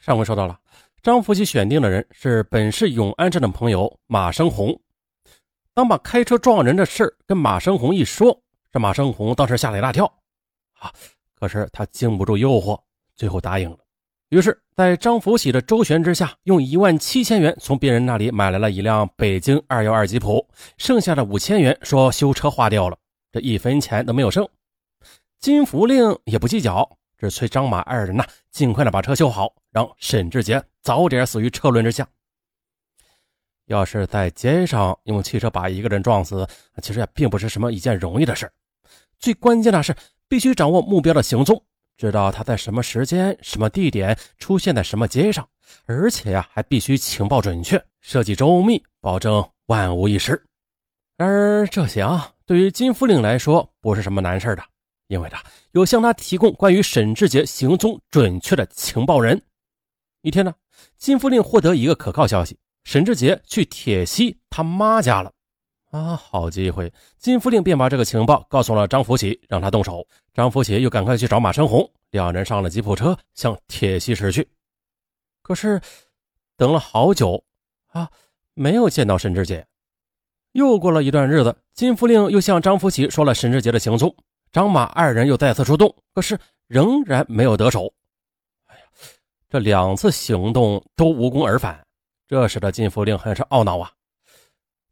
上回说到了，张福喜选定的人是本市永安镇的朋友马生红。当把开车撞人的事跟马生红一说，这马生红当时吓了一大跳啊！可是他经不住诱惑，最后答应了。于是，在张福喜的周旋之下，用一万七千元从别人那里买来了一辆北京二幺二吉普，剩下的五千元说修车花掉了，这一分钱都没有剩。金福令也不计较。只催张马二人呐，尽快的把车修好，让沈志杰早点死于车轮之下。要是在街上用汽车把一个人撞死，其实也并不是什么一件容易的事最关键的是必须掌握目标的行踪，知道他在什么时间、什么地点出现在什么街上，而且呀，还必须情报准确，设计周密，保证万无一失。然而这些啊，对于金福令来说，不是什么难事的。因为他有向他提供关于沈志杰行踪准确的情报人。一天呢，金福令获得一个可靠消息：沈志杰去铁西他妈家了。啊，好机会！金福令便把这个情报告诉了张福喜，让他动手。张福喜又赶快去找马生红，两人上了吉普车向铁西驶去。可是等了好久啊，没有见到沈志杰。又过了一段日子，金福令又向张福喜说了沈志杰的行踪。张马二人又再次出动，可是仍然没有得手。哎呀，这两次行动都无功而返，这使得金福令很是懊恼啊！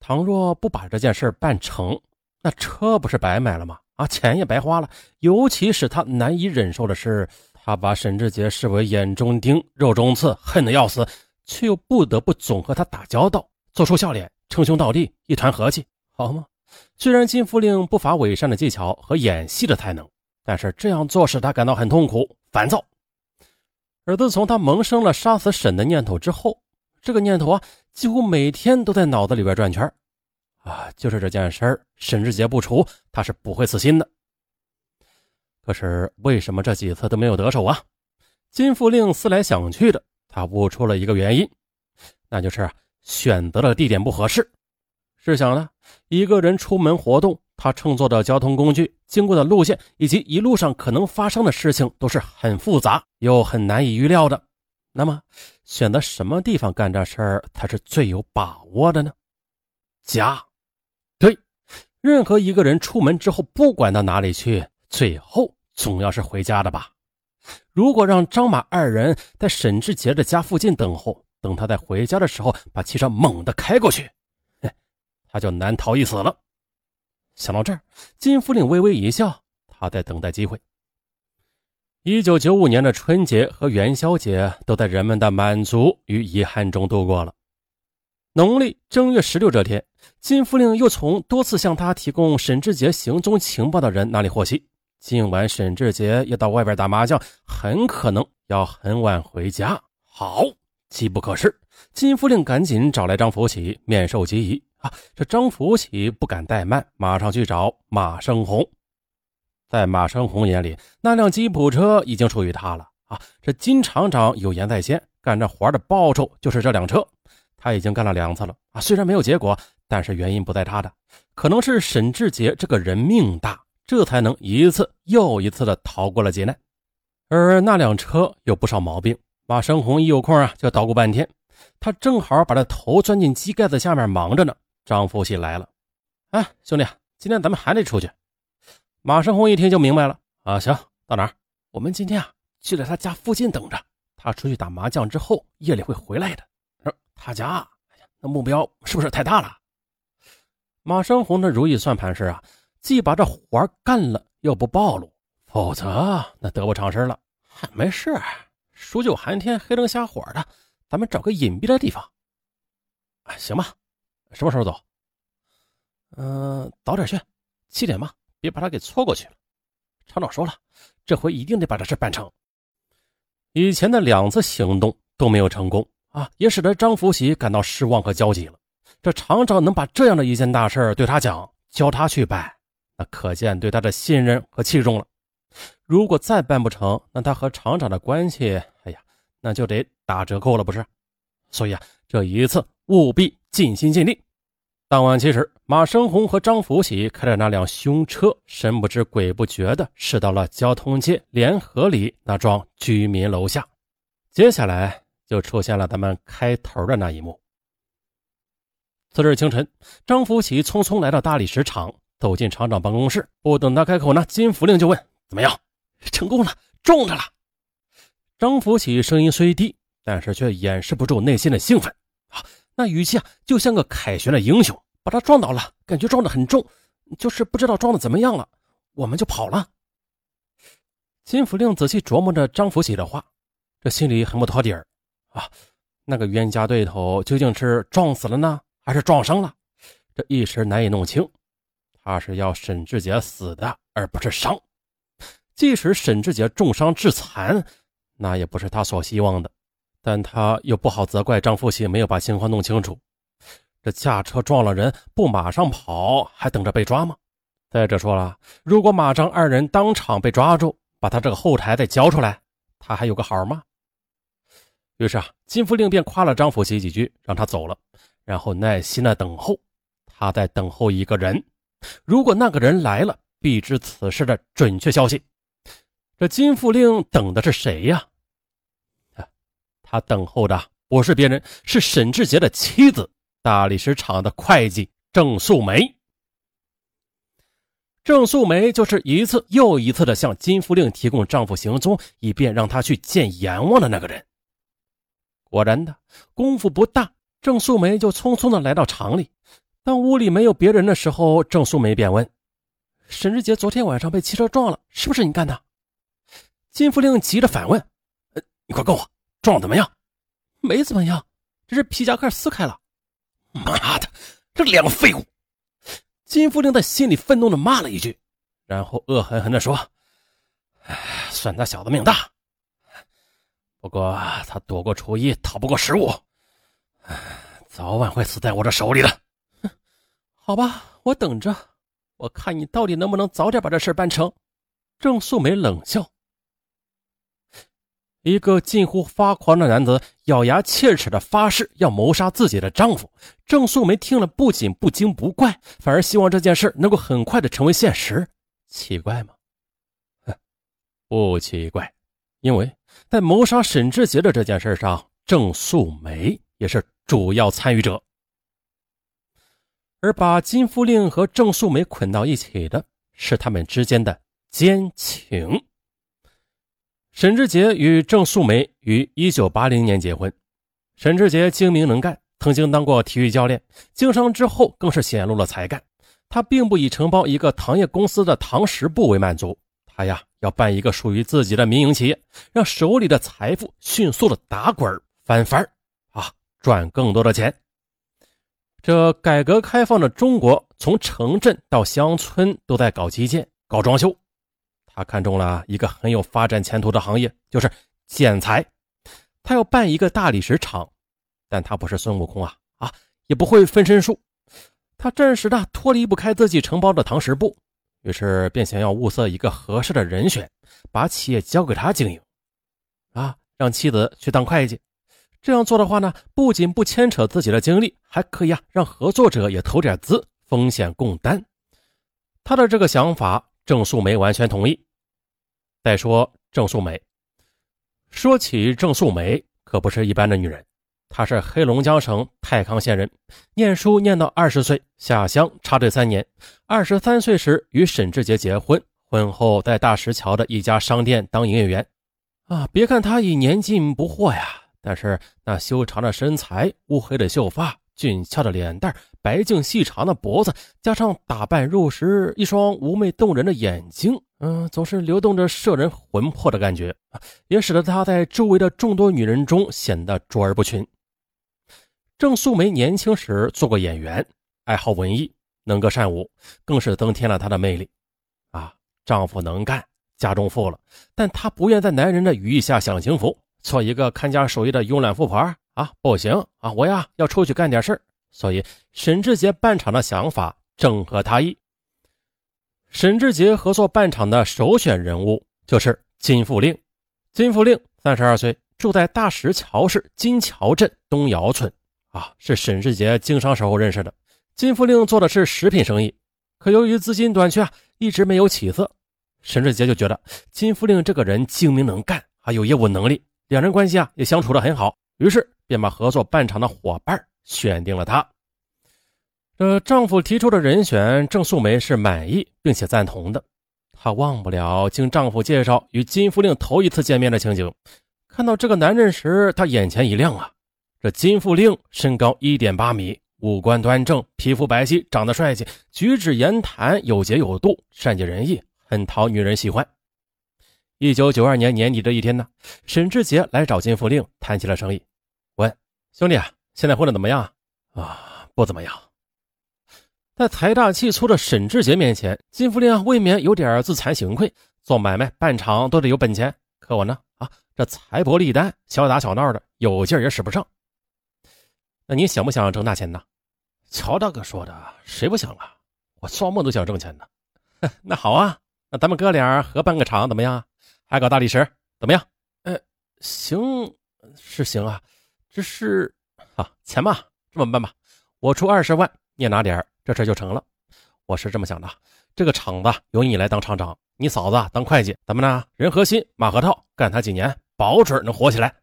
倘若不把这件事办成，那车不是白买了吗？啊，钱也白花了。尤其是他难以忍受的是，他把沈志杰视为眼中钉、肉中刺，恨得要死，却又不得不总和他打交道，做出笑脸，称兄道弟，一团和气，好吗？虽然金福令不乏伪善的技巧和演戏的才能，但是这样做使他感到很痛苦、烦躁。而自从他萌生了杀死沈的念头之后，这个念头啊，几乎每天都在脑子里边转圈啊，就是这件事儿，沈志杰不除，他是不会死心的。可是为什么这几次都没有得手啊？金福令思来想去的，他悟出了一个原因，那就是选择的地点不合适。试想呢，一个人出门活动，他乘坐的交通工具、经过的路线以及一路上可能发生的事情都是很复杂又很难以预料的。那么，选择什么地方干这事儿才是最有把握的呢？家，对，任何一个人出门之后，不管到哪里去，最后总要是回家的吧？如果让张马二人在沈志杰的家附近等候，等他在回家的时候把汽车猛地开过去。他就难逃一死了。想到这儿，金福令微微一笑，他在等待机会。一九九五年的春节和元宵节都在人们的满足与遗憾中度过了。农历正月十六这天，金福令又从多次向他提供沈志杰行踪情报的人那里获悉，今晚沈志杰要到外边打麻将，很可能要很晚回家。好，机不可失，金福令赶紧找来张福喜，面授机宜。啊！这张福喜不敢怠慢，马上去找马生红。在马生红眼里，那辆吉普车已经属于他了。啊！这金厂长有言在先，干这活的报酬就是这辆车。他已经干了两次了。啊！虽然没有结果，但是原因不在他的，可能是沈志杰这个人命大，这才能一次又一次的逃过了劫难。而那辆车有不少毛病，马生红一有空啊，就捣鼓半天。他正好把这头钻进机盖子下面忙着呢。张福喜来了，哎，兄弟，今天咱们还得出去。马生红一听就明白了，啊，行，到哪儿？我们今天啊，就在他家附近等着。他出去打麻将之后，夜里会回来的。他家，哎呀，那目标是不是太大了？马生红的如意算盘是啊，既把这活干了，又不暴露，否则那得不偿失了。没事，数九寒天，黑灯瞎火的，咱们找个隐蔽的地方。啊，行吧。什么时候走？嗯，早点去，七点吧，别把他给错过去了。厂长说了，这回一定得把这事办成。以前的两次行动都没有成功啊，也使得张福喜感到失望和焦急了。这厂长能把这样的一件大事对他讲，教他去办，那可见对他的信任和器重了。如果再办不成，那他和厂长的关系，哎呀，那就得打折扣了，不是？所以啊，这一次务必尽心尽力。当晚七时，马生红和张福喜开着那辆凶车，神不知鬼不觉地驶到了交通街联合里那幢居民楼下。接下来就出现了咱们开头的那一幕。次日清晨，张福喜匆匆来到大理石厂，走进厂长办公室。不等他开口呢，金福令就问：“怎么样？成功了，中着了。”张福喜声音虽低，但是却掩饰不住内心的兴奋啊！那语气啊，就像个凯旋的英雄。把他撞倒了，感觉撞得很重，就是不知道撞的怎么样了，我们就跑了。金福令仔细琢磨着张福喜的话，这心里很不托底儿啊！那个冤家对头究竟是撞死了呢，还是撞伤了？这一时难以弄清。他是要沈志杰死的，而不是伤。即使沈志杰重伤致残，那也不是他所希望的。但他又不好责怪张福喜没有把情况弄清楚。这驾车撞了人，不马上跑，还等着被抓吗？再者说了，如果马张二人当场被抓住，把他这个后台再交出来，他还有个好吗？于是啊，金福令便夸了张福喜几句，让他走了，然后耐心的等候。他在等候一个人，如果那个人来了，必知此事的准确消息。这金福令等的是谁呀？他等候的不是别人，是沈志杰的妻子。大理石厂的会计郑素梅，郑素梅就是一次又一次的向金福令提供丈夫行踪，以便让他去见阎王的那个人。果然的，功夫不大，郑素梅就匆匆的来到厂里。当屋里没有别人的时候，郑素梅便问：“沈志杰昨天晚上被汽车撞了，是不是你干的？”金福令急着反问：“呃，你快告诉我，撞怎么样？”“没怎么样，只是皮夹克撕开了。”妈的，这两个废物！金福令在心里愤怒的骂了一句，然后恶狠狠地说：“哎算他小子命大，不过他躲过初一，逃不过十五，早晚会死在我的手里的。”哼好吧，我等着，我看你到底能不能早点把这事办成。郑素梅冷笑。一个近乎发狂的男子咬牙切齿的发誓要谋杀自己的丈夫。郑素梅听了，不仅不惊不怪，反而希望这件事能够很快的成为现实。奇怪吗？不奇怪，因为在谋杀沈志杰的这件事上，郑素梅也是主要参与者。而把金福令和郑素梅捆到一起的是他们之间的奸情。沈志杰与郑素梅于一九八零年结婚。沈志杰精明能干，曾经当过体育教练，经商之后更是显露了才干。他并不以承包一个糖业公司的糖食部为满足，他呀要办一个属于自己的民营企业，让手里的财富迅速的打滚翻番啊，赚更多的钱。这改革开放的中国，从城镇到乡村都在搞基建、搞装修。他看中了一个很有发展前途的行业，就是建材。他要办一个大理石厂，但他不是孙悟空啊啊，也不会分身术。他暂时的脱离不开自己承包的唐石部，于是便想要物色一个合适的人选，把企业交给他经营。啊，让妻子去当会计。这样做的话呢，不仅不牵扯自己的精力，还可以啊让合作者也投点资，风险共担。他的这个想法。郑素梅完全同意。再说郑素梅，说起郑素梅，可不是一般的女人。她是黑龙江省太康县人，念书念到二十岁下乡插队三年。二十三岁时与沈志杰结婚，婚后在大石桥的一家商店当营业员。啊，别看她已年近不惑呀，但是那修长的身材、乌黑的秀发。俊俏的脸蛋，白净细长的脖子，加上打扮入时，一双妩媚动人的眼睛，嗯，总是流动着摄人魂魄的感觉，也使得她在周围的众多女人中显得卓尔不群。郑素梅年轻时做过演员，爱好文艺，能歌善舞，更是增添了她的魅力。啊，丈夫能干，家中富了，但她不愿在男人的羽翼下享清福，做一个看家守业的慵懒富婆。啊，不行啊！我呀要出去干点事所以沈志杰办厂的想法正合他意。沈志杰合作办厂的首选人物就是金富令。金富令三十二岁，住在大石桥市金桥镇东窑村。啊，是沈志杰经商时候认识的。金富令做的是食品生意，可由于资金短缺啊，一直没有起色。沈志杰就觉得金富令这个人精明能干，还有业务能力，两人关系啊也相处的很好，于是便把合作办厂的伙伴选定了他。这丈夫提出的人选，郑素梅是满意并且赞同的。她忘不了经丈夫介绍与金福令头一次见面的情景，看到这个男人时，她眼前一亮啊！这金福令身高一点八米，五官端正，皮肤白皙，长得帅气，举止言谈有节有度，善解人意，很讨女人喜欢。一九九二年年底这一天呢，沈志杰来找金福令谈起了生意。兄弟，现在混的怎么样啊？不怎么样。在财大气粗的沈志杰面前，金福令未免有点自惭形愧。做买卖办厂都得有本钱，可我呢，啊，这财薄利单，小打小闹的，有劲也使不上。那你想不想挣大钱呢？乔大哥说的，谁不想啊？我做梦都想挣钱呢。那好啊，那咱们哥俩合办个厂怎么样？还搞大理石怎么样？呃，行，是行啊，只是啊，钱嘛，这么办吧，我出二十万，你也拿点。这事就成了，我是这么想的，这个厂子由你来当厂长，你嫂子当会计，咱们呢人和心，马核桃，干他几年，保准能火起来。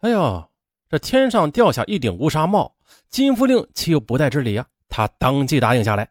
哎呦，这天上掉下一顶乌纱帽，金福令岂有不带之理啊？他当即答应下来。